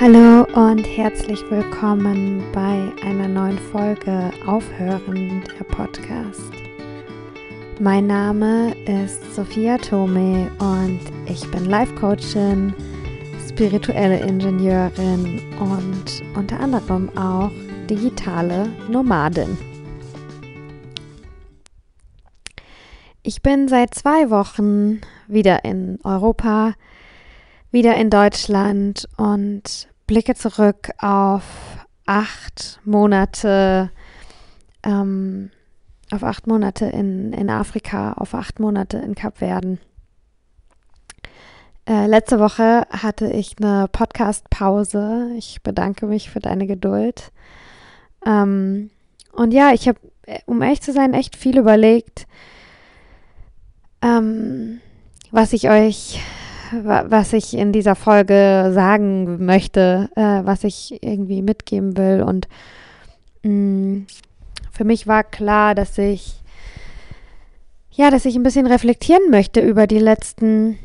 Hallo und herzlich willkommen bei einer neuen Folge Aufhören der Podcast. Mein Name ist Sophia Tome und ich bin Life Coachin, spirituelle Ingenieurin und unter anderem auch digitale Nomadin. Ich bin seit zwei Wochen wieder in Europa, wieder in Deutschland und blicke zurück auf acht Monate, ähm, auf acht Monate in, in Afrika, auf acht Monate in Kapverden. Äh, letzte Woche hatte ich eine Podcast-Pause. Ich bedanke mich für deine Geduld. Ähm, und ja, ich habe, um ehrlich zu sein, echt viel überlegt, ähm, was ich euch was ich in dieser Folge sagen möchte, äh, was ich irgendwie mitgeben will. Und mh, mm, für mich war klar, dass ich ja, dass ich ein bisschen reflektieren möchte über die letzten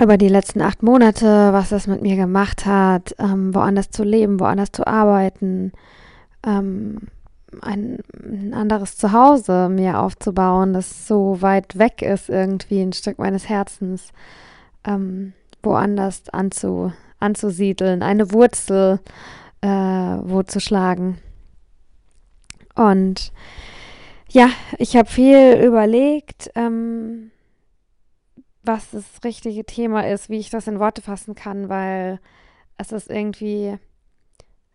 über die letzten acht Monate, was das mit mir gemacht hat, ähm, woanders zu leben, woanders zu arbeiten, ähm, ein, ein, anderes Zuhause mir aufzubauen, das so weit weg ist irgendwie, ein Stück meines Herzens ähm, woanders anzu, anzusiedeln, eine Wurzel äh, wo zu schlagen. Und ja, ich habe viel überlegt, ähm, was das richtige Thema ist, wie ich das in Worte fassen kann, weil es ist irgendwie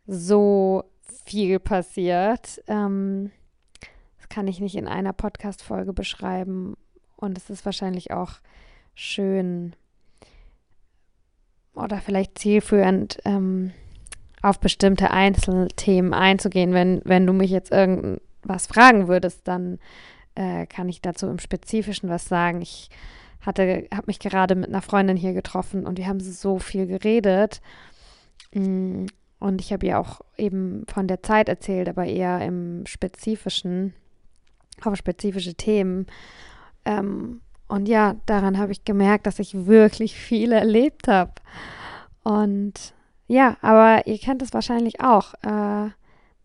so viel passiert. Ähm, das kann ich nicht in einer Podcast-Folge beschreiben. Und es ist wahrscheinlich auch schön, oder vielleicht zielführend ähm, auf bestimmte Einzelthemen einzugehen. Wenn, wenn du mich jetzt irgendwas fragen würdest, dann äh, kann ich dazu im Spezifischen was sagen. Ich hatte, habe mich gerade mit einer Freundin hier getroffen und wir haben so viel geredet. Mm, und ich habe ihr auch eben von der Zeit erzählt, aber eher im Spezifischen, auf spezifische Themen. Ähm, und ja, daran habe ich gemerkt, dass ich wirklich viel erlebt habe. Und ja, aber ihr kennt es wahrscheinlich auch. Äh,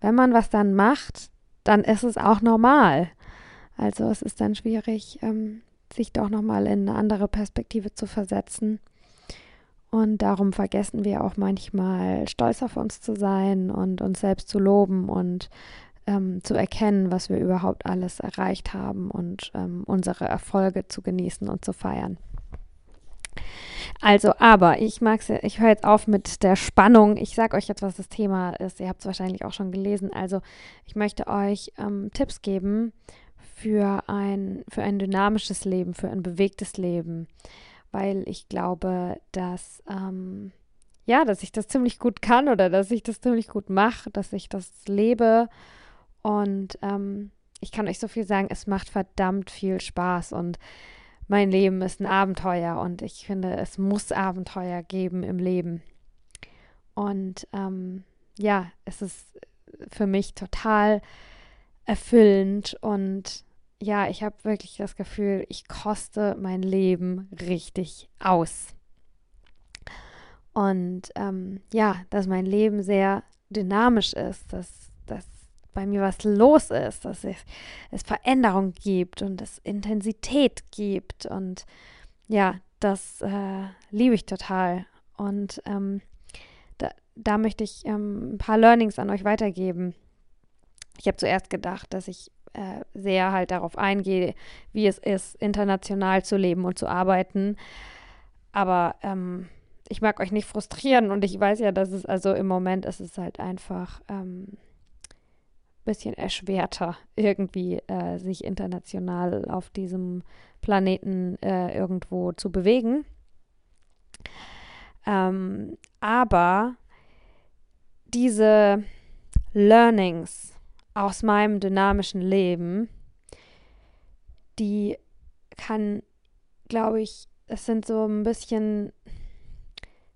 wenn man was dann macht, dann ist es auch normal. Also es ist dann schwierig, ähm, sich doch nochmal in eine andere Perspektive zu versetzen. Und darum vergessen wir auch manchmal, stolz auf uns zu sein und uns selbst zu loben und ähm, zu erkennen, was wir überhaupt alles erreicht haben und ähm, unsere Erfolge zu genießen und zu feiern. Also, aber ich mag's, ich höre jetzt auf mit der Spannung. Ich sage euch jetzt, was das Thema ist. Ihr habt es wahrscheinlich auch schon gelesen. Also, ich möchte euch ähm, Tipps geben für ein, für ein dynamisches Leben, für ein bewegtes Leben, weil ich glaube, dass ähm, ja, dass ich das ziemlich gut kann oder dass ich das ziemlich gut mache, dass ich das lebe und ähm, ich kann euch so viel sagen, es macht verdammt viel Spaß und mein Leben ist ein Abenteuer und ich finde, es muss Abenteuer geben im Leben. Und ähm, ja, es ist für mich total erfüllend und ja, ich habe wirklich das Gefühl, ich koste mein Leben richtig aus. Und ähm, ja, dass mein Leben sehr dynamisch ist, dass, dass bei mir was los ist, dass es, es Veränderung gibt und es Intensität gibt. Und ja, das äh, liebe ich total. Und ähm, da, da, möchte ich ähm, ein paar Learnings an euch weitergeben. Ich habe zuerst gedacht, dass ich äh, sehr halt darauf eingehe, wie es ist, international zu leben und zu arbeiten. Aber ähm, ich mag euch nicht frustrieren und ich weiß ja, dass es also im Moment ist es halt einfach ähm, bisschen erschwerter, irgendwie äh, sich international auf diesem Planeten äh, irgendwo zu bewegen. Ähm, aber diese Learnings aus meinem dynamischen Leben, die kann, glaube ich, es sind so ein bisschen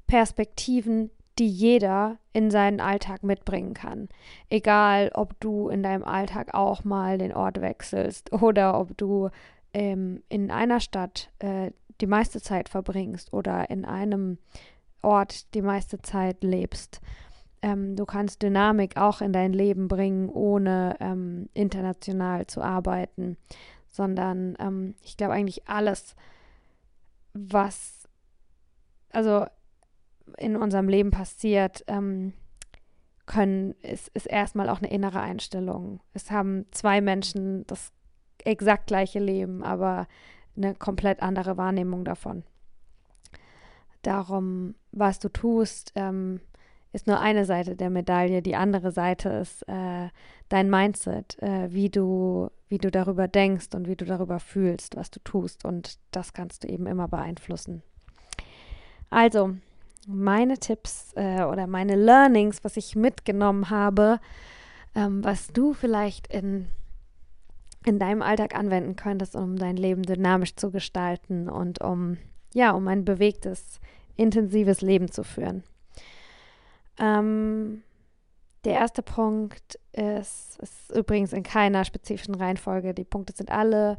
Perspektiven, die jeder in seinen Alltag mitbringen kann. Egal, ob du in deinem Alltag auch mal den Ort wechselst oder ob du ähm, in einer Stadt äh, die meiste Zeit verbringst oder in einem Ort die meiste Zeit lebst. Ähm, du kannst Dynamik auch in dein Leben bringen, ohne ähm, international zu arbeiten, sondern ähm, ich glaube eigentlich alles, was also in unserem Leben passiert, ähm, können, ist, ist erstmal auch eine innere Einstellung. Es haben zwei Menschen das exakt gleiche Leben, aber eine komplett andere Wahrnehmung davon. Darum, was du tust, ähm, ist nur eine Seite der Medaille. Die andere Seite ist äh, dein Mindset, äh, wie du, wie du darüber denkst und wie du darüber fühlst, was du tust. Und das kannst du eben immer beeinflussen. Also, meine Tipps äh, oder meine Learnings, was ich mitgenommen habe, ähm, was du vielleicht in, in deinem Alltag anwenden könntest, um dein Leben dynamisch zu gestalten und um, ja, um ein bewegtes, intensives Leben zu führen. Ähm, der erste Punkt ist, ist übrigens in keiner spezifischen Reihenfolge. Die Punkte sind alle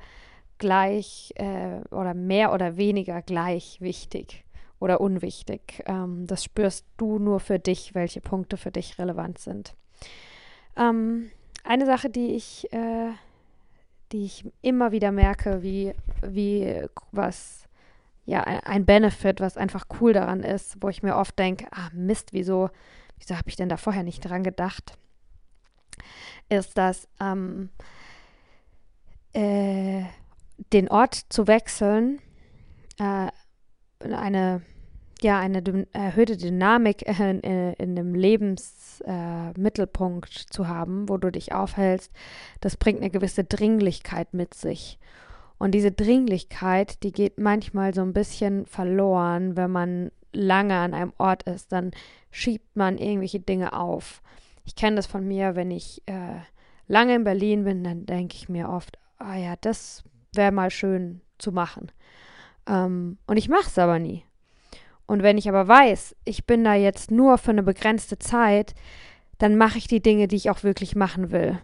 gleich äh, oder mehr oder weniger gleich wichtig oder unwichtig. Ähm, das spürst du nur für dich, welche Punkte für dich relevant sind. Ähm, eine Sache, die ich, äh, die ich immer wieder merke, wie, wie was ja, ein Benefit, was einfach cool daran ist, wo ich mir oft denke, ah Mist, wieso, wieso habe ich denn da vorher nicht dran gedacht, ist, dass ähm, äh, den Ort zu wechseln äh, eine ja eine erhöhte Dynamik in, in, in dem Lebensmittelpunkt äh, zu haben, wo du dich aufhältst, das bringt eine gewisse Dringlichkeit mit sich. Und diese Dringlichkeit, die geht manchmal so ein bisschen verloren, wenn man lange an einem Ort ist. Dann schiebt man irgendwelche Dinge auf. Ich kenne das von mir, wenn ich äh, lange in Berlin bin, dann denke ich mir oft, ah ja, das wäre mal schön zu machen. Ähm, und ich mache es aber nie. Und wenn ich aber weiß, ich bin da jetzt nur für eine begrenzte Zeit, dann mache ich die Dinge, die ich auch wirklich machen will.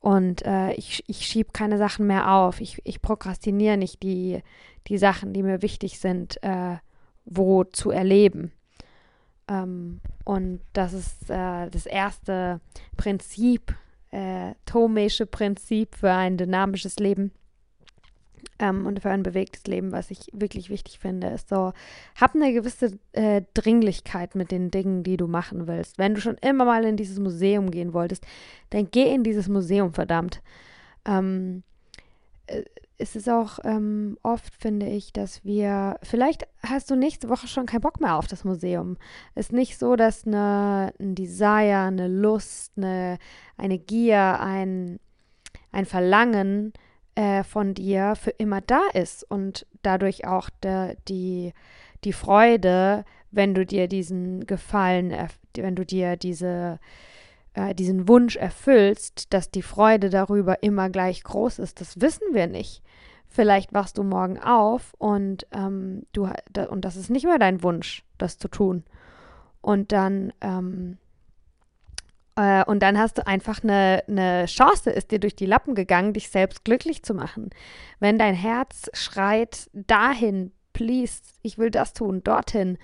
Und äh, ich, ich schiebe keine Sachen mehr auf. Ich, ich prokrastiniere nicht die, die Sachen, die mir wichtig sind, äh, wo zu erleben. Ähm, und das ist äh, das erste Prinzip, äh, Tomische Prinzip für ein dynamisches Leben ähm, und für ein bewegtes Leben, was ich wirklich wichtig finde, ist so, hab eine gewisse äh, Dringlichkeit mit den Dingen, die du machen willst. Wenn du schon immer mal in dieses Museum gehen wolltest, dann geh in dieses Museum, verdammt. Ähm, äh, es ist auch ähm, oft, finde ich, dass wir, vielleicht hast du nächste Woche schon keinen Bock mehr auf das Museum. Es ist nicht so, dass eine, ein Desire, eine Lust, eine, eine Gier, ein, ein Verlangen äh, von dir für immer da ist und dadurch auch de, die, die Freude, wenn du dir diesen Gefallen, wenn du dir diese, äh, diesen Wunsch erfüllst, dass die Freude darüber immer gleich groß ist, das wissen wir nicht. Vielleicht wachst du morgen auf und ähm, du und das ist nicht mehr dein Wunsch, das zu tun. Und dann ähm, äh, und dann hast du einfach eine, eine Chance, ist dir durch die Lappen gegangen, dich selbst glücklich zu machen. Wenn dein Herz schreit, dahin, please, ich will das tun, dorthin.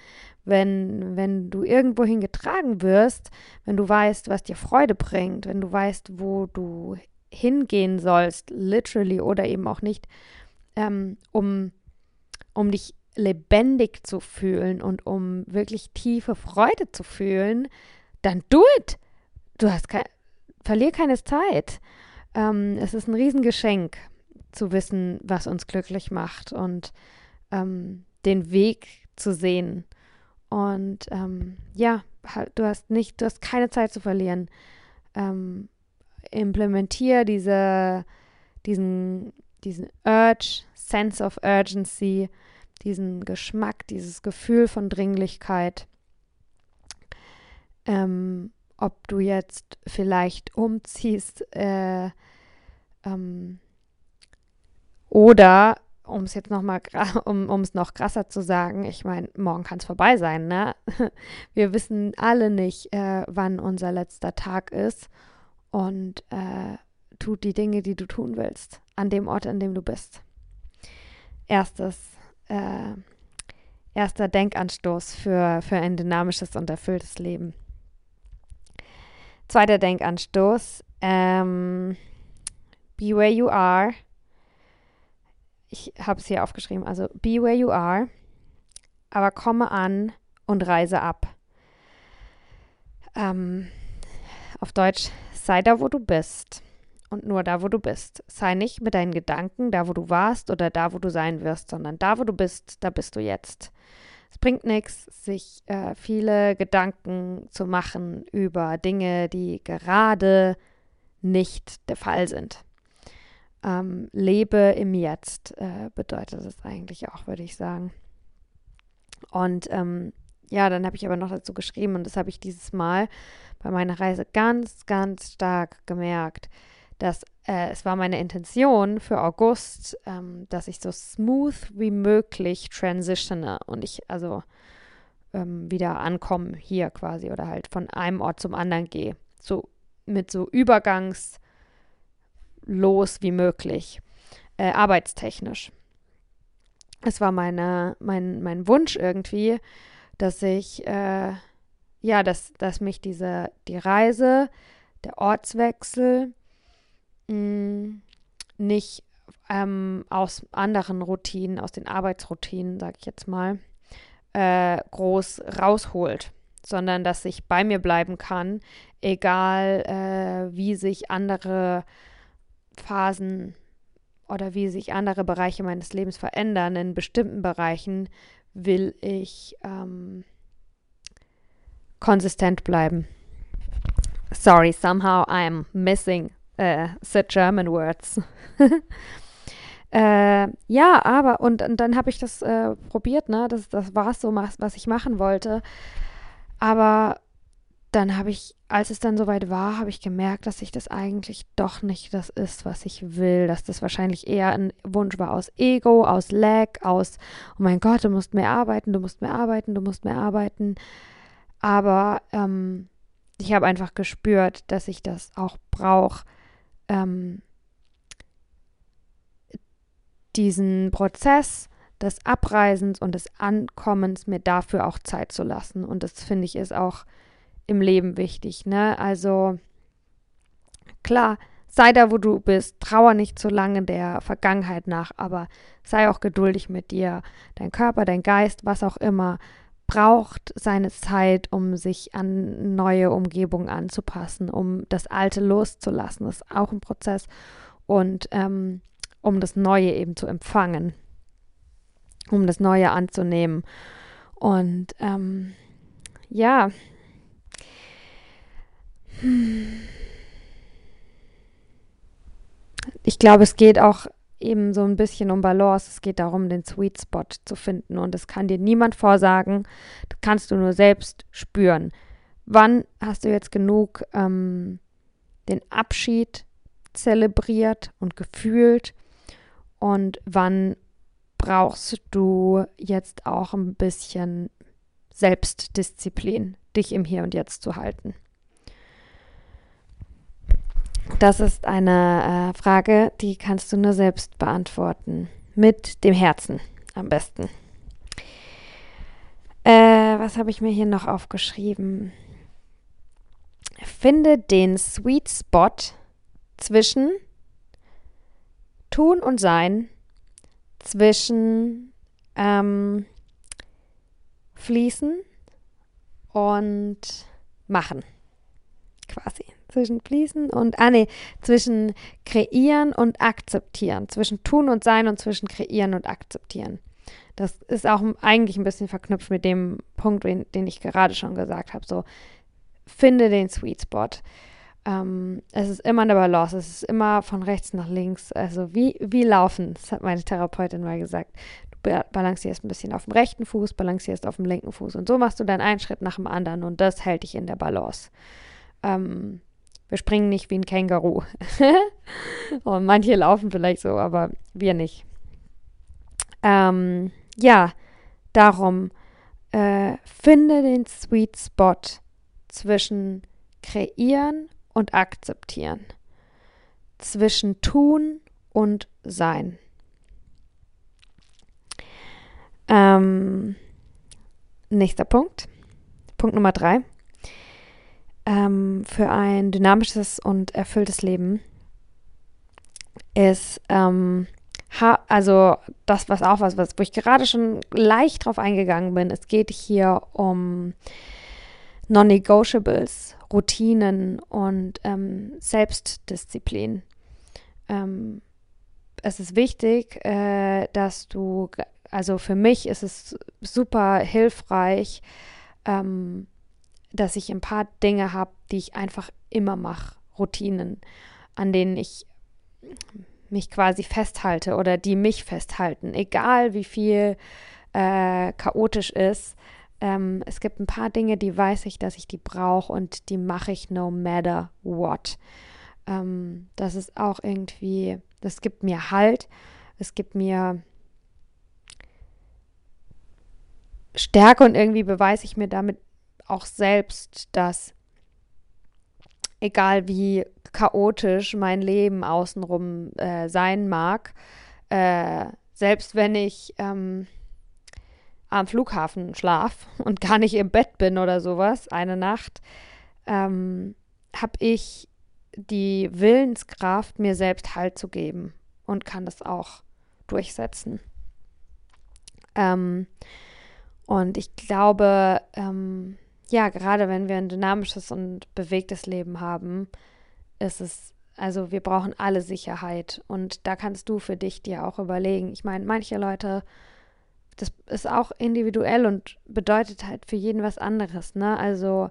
Wenn, wenn du irgendwohin getragen wirst, wenn du weißt, was dir Freude bringt, wenn du weißt, wo du hingehen sollst, literally oder eben auch nicht, ähm, um, um dich lebendig zu fühlen und um wirklich tiefe Freude zu fühlen, dann do it du hast kein, verlier keine Zeit. Ähm, es ist ein Riesengeschenk zu wissen, was uns glücklich macht und ähm, den Weg zu sehen. Und ähm, ja, du hast nicht, du hast keine Zeit zu verlieren. Ähm, implementier diese, diesen, diesen Urge, Sense of Urgency, diesen Geschmack, dieses Gefühl von Dringlichkeit. Ähm, ob du jetzt vielleicht umziehst äh, ähm, oder um es jetzt noch mal um es noch krasser zu sagen, ich meine, morgen kann es vorbei sein, ne? Wir wissen alle nicht, äh, wann unser letzter Tag ist und äh, tut die Dinge, die du tun willst, an dem Ort, an dem du bist. Erstes, äh, erster Denkanstoß für, für ein dynamisches und erfülltes Leben. Zweiter Denkanstoß. Ähm, be where you are. Ich habe es hier aufgeschrieben. Also be where you are, aber komme an und reise ab. Ähm, auf Deutsch, sei da, wo du bist und nur da, wo du bist. Sei nicht mit deinen Gedanken da, wo du warst oder da, wo du sein wirst, sondern da, wo du bist, da bist du jetzt. Es bringt nichts, sich äh, viele Gedanken zu machen über Dinge, die gerade nicht der Fall sind. Ähm, lebe im Jetzt äh, bedeutet es eigentlich auch, würde ich sagen. Und ähm, ja, dann habe ich aber noch dazu geschrieben und das habe ich dieses Mal bei meiner Reise ganz, ganz stark gemerkt, dass äh, es war meine Intention für August, ähm, dass ich so smooth wie möglich transitione und ich also ähm, wieder ankomme hier quasi oder halt von einem Ort zum anderen gehe. So mit so übergangslos wie möglich, äh, arbeitstechnisch. Es war meine, mein, mein Wunsch irgendwie, dass ich, äh, ja, dass, dass mich diese, die Reise, der Ortswechsel, mh, nicht ähm, aus anderen Routinen, aus den Arbeitsroutinen, sag ich jetzt mal, äh, groß rausholt, sondern dass ich bei mir bleiben kann, egal äh, wie sich andere Phasen oder wie sich andere Bereiche meines Lebens verändern. In bestimmten Bereichen will ich ähm, konsistent bleiben. Sorry, somehow I'm missing äh, the German words. äh, ja, aber, und, und dann habe ich das äh, probiert, ne? Das, das war es so, was ich machen wollte. Aber dann habe ich, als es dann soweit war, habe ich gemerkt, dass sich das eigentlich doch nicht das ist, was ich will. Dass das wahrscheinlich eher ein Wunsch war aus Ego, aus Lag, aus, oh mein Gott, du musst mehr arbeiten, du musst mehr arbeiten, du musst mehr arbeiten. Aber ähm, ich habe einfach gespürt, dass ich das auch brauche, ähm, diesen Prozess des Abreisens und des Ankommens mir dafür auch Zeit zu lassen. Und das finde ich ist auch im Leben wichtig. Ne? Also klar, sei da, wo du bist, trauer nicht zu lange der Vergangenheit nach, aber sei auch geduldig mit dir. Dein Körper, dein Geist, was auch immer, braucht seine Zeit, um sich an neue Umgebungen anzupassen, um das Alte loszulassen. Das ist auch ein Prozess. Und ähm, um das Neue eben zu empfangen, um das Neue anzunehmen. Und ähm, ja, ich glaube, es geht auch eben so ein bisschen um Balance. Es geht darum, den Sweet Spot zu finden. Und das kann dir niemand vorsagen. Das kannst du nur selbst spüren. Wann hast du jetzt genug ähm, den Abschied zelebriert und gefühlt? Und wann brauchst du jetzt auch ein bisschen Selbstdisziplin, dich im Hier und Jetzt zu halten? Das ist eine äh, Frage, die kannst du nur selbst beantworten. Mit dem Herzen am besten. Äh, was habe ich mir hier noch aufgeschrieben? Finde den Sweet Spot zwischen Tun und Sein, zwischen ähm, Fließen und Machen. Quasi zwischen Fließen und, ah nee, zwischen kreieren und akzeptieren, zwischen tun und sein und zwischen kreieren und akzeptieren. Das ist auch eigentlich ein bisschen verknüpft mit dem Punkt, den, den ich gerade schon gesagt habe. So, finde den Sweet Spot. Ähm, es ist immer eine Balance, es ist immer von rechts nach links. Also wie, wie laufen, das hat meine Therapeutin mal gesagt. Du balancierst ein bisschen auf dem rechten Fuß, balancierst auf dem linken Fuß. Und so machst du dann einen Schritt nach dem anderen und das hält dich in der Balance. Ähm, wir springen nicht wie ein Känguru. Und manche laufen vielleicht so, aber wir nicht. Ähm, ja, darum äh, finde den Sweet Spot zwischen kreieren und akzeptieren, zwischen tun und sein. Ähm, nächster Punkt. Punkt Nummer drei. Ähm, für ein dynamisches und erfülltes Leben ist, ähm, also das, was auch was, was, wo ich gerade schon leicht drauf eingegangen bin. Es geht hier um Non-Negotiables, Routinen und ähm, Selbstdisziplin. Ähm, es ist wichtig, äh, dass du, also für mich ist es super hilfreich, ähm, dass ich ein paar Dinge habe, die ich einfach immer mache, Routinen, an denen ich mich quasi festhalte oder die mich festhalten, egal wie viel äh, chaotisch ist. Ähm, es gibt ein paar Dinge, die weiß ich, dass ich die brauche und die mache ich no matter what. Ähm, das ist auch irgendwie, das gibt mir Halt, es gibt mir Stärke und irgendwie beweise ich mir damit auch selbst, dass egal wie chaotisch mein Leben außenrum äh, sein mag, äh, selbst wenn ich ähm, am Flughafen schlaf und gar nicht im Bett bin oder sowas, eine Nacht, ähm, habe ich die Willenskraft, mir selbst Halt zu geben und kann das auch durchsetzen. Ähm, und ich glaube, ähm, ja, gerade wenn wir ein dynamisches und bewegtes Leben haben, ist es, also wir brauchen alle Sicherheit. Und da kannst du für dich dir auch überlegen. Ich meine, manche Leute, das ist auch individuell und bedeutet halt für jeden was anderes, ne? Also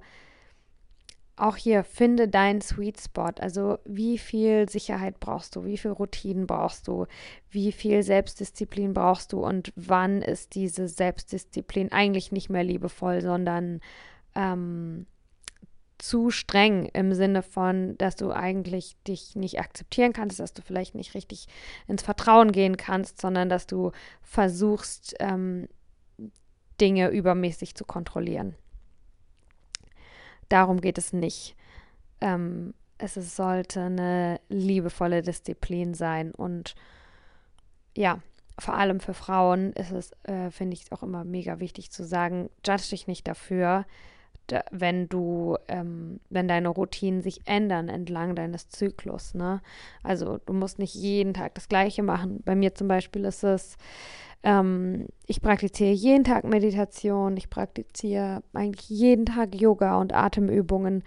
auch hier finde deinen Sweet Spot. Also wie viel Sicherheit brauchst du, wie viel Routinen brauchst du, wie viel Selbstdisziplin brauchst du und wann ist diese Selbstdisziplin eigentlich nicht mehr liebevoll, sondern ähm, zu streng im Sinne von, dass du eigentlich dich nicht akzeptieren kannst, dass du vielleicht nicht richtig ins Vertrauen gehen kannst, sondern dass du versuchst, ähm, Dinge übermäßig zu kontrollieren. Darum geht es nicht. Ähm, es sollte eine liebevolle Disziplin sein und ja, vor allem für Frauen ist es, äh, finde ich, auch immer mega wichtig zu sagen, judge dich nicht dafür, wenn du, ähm, wenn deine Routinen sich ändern entlang deines Zyklus. Ne? Also du musst nicht jeden Tag das Gleiche machen. Bei mir zum Beispiel ist es, ähm, ich praktiziere jeden Tag Meditation, ich praktiziere eigentlich jeden Tag Yoga und Atemübungen,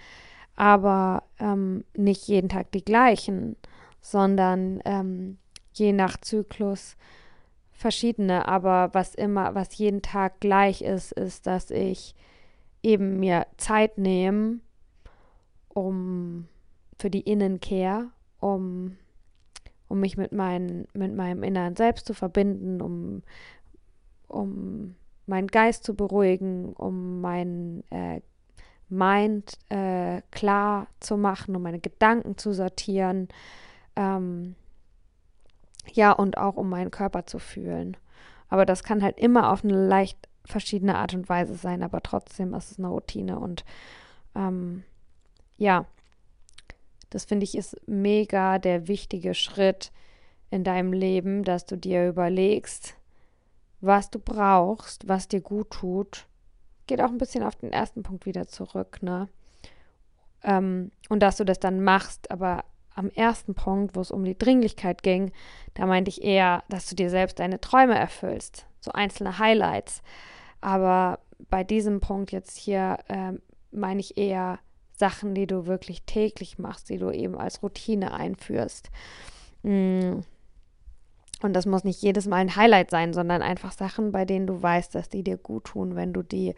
aber ähm, nicht jeden Tag die gleichen, sondern ähm, je nach Zyklus verschiedene. Aber was immer, was jeden Tag gleich ist, ist, dass ich eben mir Zeit nehmen, um für die Innenkehr, um, um mich mit, mein, mit meinem inneren Selbst zu verbinden, um, um meinen Geist zu beruhigen, um mein äh, Mind äh, klar zu machen, um meine Gedanken zu sortieren. Ähm, ja, und auch um meinen Körper zu fühlen. Aber das kann halt immer auf eine leicht verschiedene Art und Weise sein, aber trotzdem ist es eine Routine und ähm, ja, das finde ich ist mega der wichtige Schritt in deinem Leben, dass du dir überlegst, was du brauchst, was dir gut tut. Geht auch ein bisschen auf den ersten Punkt wieder zurück, ne? Ähm, und dass du das dann machst, aber am ersten Punkt, wo es um die Dringlichkeit ging, da meinte ich eher, dass du dir selbst deine Träume erfüllst, so einzelne Highlights. Aber bei diesem Punkt jetzt hier äh, meine ich eher Sachen, die du wirklich täglich machst, die du eben als Routine einführst. Mm. Und das muss nicht jedes Mal ein Highlight sein, sondern einfach Sachen, bei denen du weißt, dass die dir gut tun, wenn du die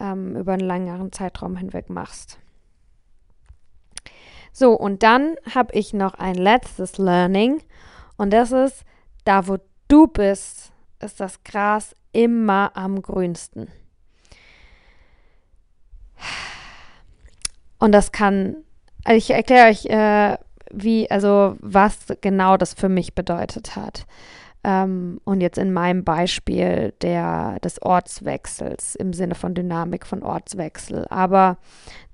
ähm, über einen längeren Zeitraum hinweg machst. So, und dann habe ich noch ein letztes Learning. Und das ist, da wo du bist, ist das Gras immer am grünsten. Und das kann, also ich erkläre euch, äh, wie, also was genau das für mich bedeutet hat. Ähm, und jetzt in meinem Beispiel der, des Ortswechsels im Sinne von Dynamik von Ortswechsel. Aber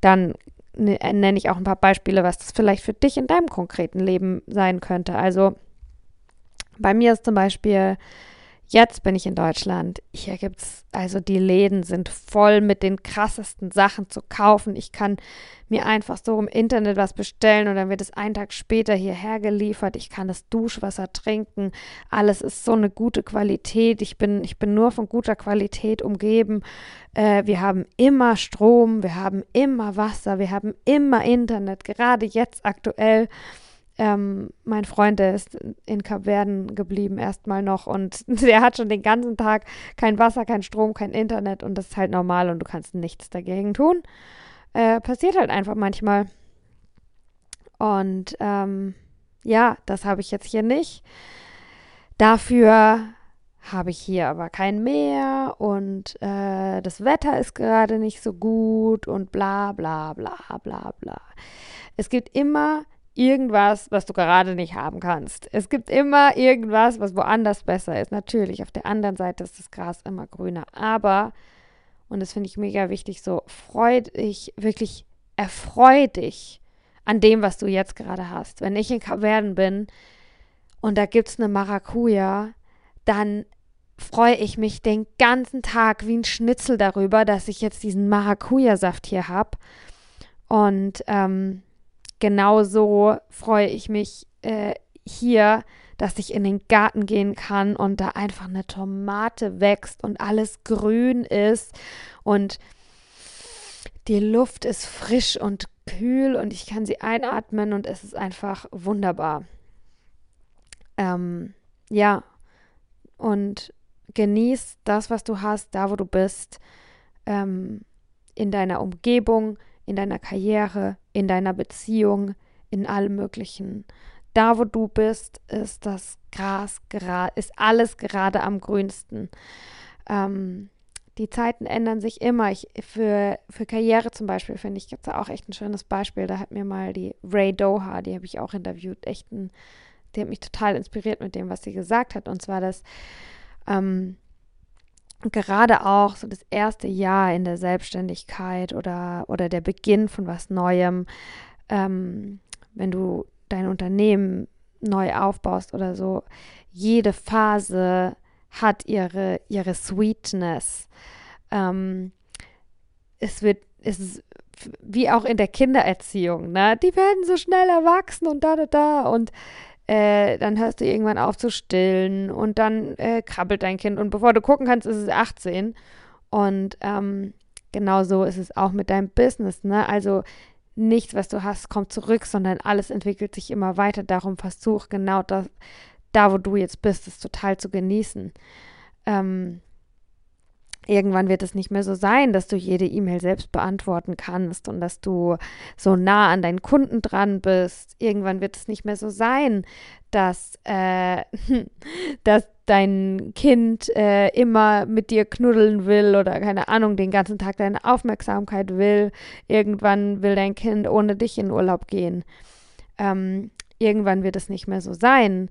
dann nenne ich auch ein paar Beispiele, was das vielleicht für dich in deinem konkreten Leben sein könnte. Also bei mir ist zum Beispiel Jetzt bin ich in Deutschland. Hier gibt es, also die Läden sind voll mit den krassesten Sachen zu kaufen. Ich kann mir einfach so im Internet was bestellen und dann wird es einen Tag später hierher geliefert. Ich kann das Duschwasser trinken. Alles ist so eine gute Qualität. Ich bin, ich bin nur von guter Qualität umgeben. Äh, wir haben immer Strom, wir haben immer Wasser, wir haben immer Internet. Gerade jetzt aktuell ähm, mein Freund, der ist in Kapverden geblieben erstmal noch und der hat schon den ganzen Tag kein Wasser, kein Strom, kein Internet und das ist halt normal und du kannst nichts dagegen tun. Äh, passiert halt einfach manchmal. Und ähm, ja, das habe ich jetzt hier nicht. Dafür habe ich hier aber kein Meer und äh, das Wetter ist gerade nicht so gut und bla bla bla bla bla. Es gibt immer irgendwas, was du gerade nicht haben kannst. Es gibt immer irgendwas, was woanders besser ist. Natürlich, auf der anderen Seite ist das Gras immer grüner. Aber, und das finde ich mega wichtig, so freu dich, wirklich erfreu dich an dem, was du jetzt gerade hast. Wenn ich in Kapverden bin und da gibt es eine Maracuja, dann freue ich mich den ganzen Tag wie ein Schnitzel darüber, dass ich jetzt diesen Maracuja-Saft hier habe. Und ähm, genauso freue ich mich äh, hier, dass ich in den Garten gehen kann und da einfach eine Tomate wächst und alles grün ist und die Luft ist frisch und kühl und ich kann sie einatmen und es ist einfach wunderbar. Ähm, ja, und genieß das, was du hast, da wo du bist, ähm, in deiner Umgebung, in deiner Karriere, in deiner Beziehung, in allem Möglichen. Da, wo du bist, ist das Gras gerade, ist alles gerade am grünsten. Ähm, die Zeiten ändern sich immer. Ich, für, für Karriere zum Beispiel finde ich jetzt auch echt ein schönes Beispiel. Da hat mir mal die Ray Doha, die habe ich auch interviewt, echt ein, die hat mich total inspiriert mit dem, was sie gesagt hat. Und zwar, dass ähm, gerade auch so das erste Jahr in der Selbstständigkeit oder, oder der Beginn von was Neuem, ähm, wenn du dein Unternehmen neu aufbaust oder so, jede Phase hat ihre, ihre Sweetness. Ähm, es wird, es ist wie auch in der Kindererziehung, ne? Die werden so schnell erwachsen und da, da, da. Und äh, dann hörst du irgendwann auf zu stillen und dann äh, krabbelt dein Kind und bevor du gucken kannst, ist es 18. Und ähm, genau so ist es auch mit deinem Business, ne? Also nichts, was du hast, kommt zurück, sondern alles entwickelt sich immer weiter. Darum versuch genau das, da wo du jetzt bist, es total zu genießen. Ähm, irgendwann wird es nicht mehr so sein, dass du jede E-Mail selbst beantworten kannst und dass du so nah an deinen Kunden dran bist. Irgendwann wird es nicht mehr so sein, dass, äh, dass dein Kind äh, immer mit dir knuddeln will oder keine Ahnung, den ganzen Tag deine Aufmerksamkeit will. Irgendwann will dein Kind ohne dich in Urlaub gehen. Ähm, irgendwann wird es nicht mehr so sein,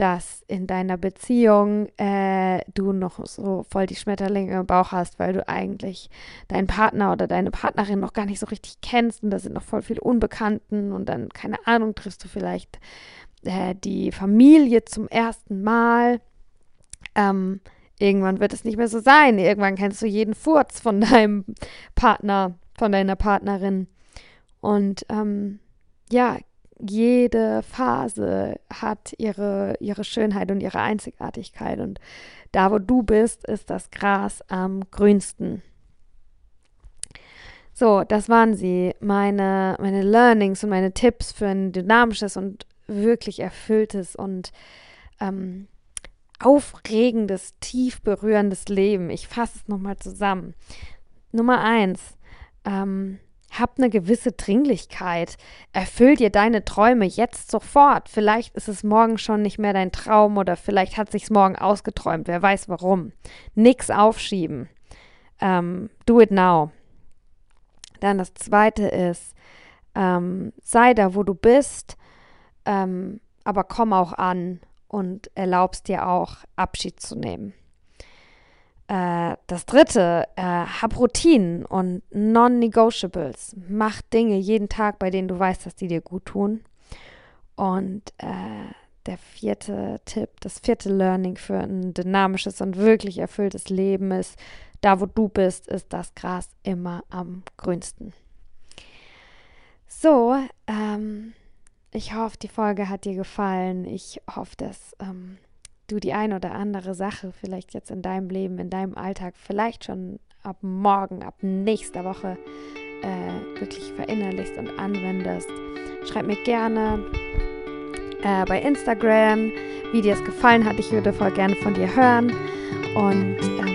dass in deiner Beziehung äh, du noch so voll die Schmetterlinge im Bauch hast, weil du eigentlich deinen Partner oder deine Partnerin noch gar nicht so richtig kennst und da sind noch voll viele Unbekannten und dann, keine Ahnung, triffst du vielleicht äh, die Familie zum ersten Mal. Ähm, irgendwann wird es nicht mehr so sein. Irgendwann kennst du jeden Furz von deinem Partner, von deiner Partnerin. Und ähm, ja, jede Phase hat ihre, ihre Schönheit und ihre Einzigartigkeit. Und da, wo du bist, ist das Gras am grünsten. So, das waren sie, meine, meine Learnings und meine Tipps für ein dynamisches und wirklich erfülltes und ähm, aufregendes, tief berührendes Leben. Ich fasse es nochmal zusammen. Nummer eins, ähm, hab eine gewisse Dringlichkeit. Erfüll dir deine Träume jetzt sofort. Vielleicht ist es morgen schon nicht mehr dein Traum oder vielleicht hat sich's morgen ausgeträumt. Wer weiß warum. Nix aufschieben. Ähm, do it now. Dann das zweite ist, ähm, sei da, wo du bist, ähm, aber komm auch an und erlaubst dir auch Abschied zu nehmen. Äh, das dritte, äh, hab Routinen und Non-Negotiables. Mach Dinge jeden Tag, bei denen du weißt, dass die dir gut tun. Und äh, der vierte Tipp, das vierte Learning für ein dynamisches und wirklich erfülltes Leben ist, da wo du bist, ist das Gras immer am grünsten. So, ähm, ich hoffe, die Folge hat dir gefallen. Ich hoffe, dass ähm, du die ein oder andere Sache vielleicht jetzt in deinem Leben, in deinem Alltag, vielleicht schon ab morgen, ab nächster Woche äh, wirklich verinnerlichst und anwendest. Schreib mir gerne äh, bei Instagram, wie dir es gefallen hat. Ich würde voll gerne von dir hören. Und äh,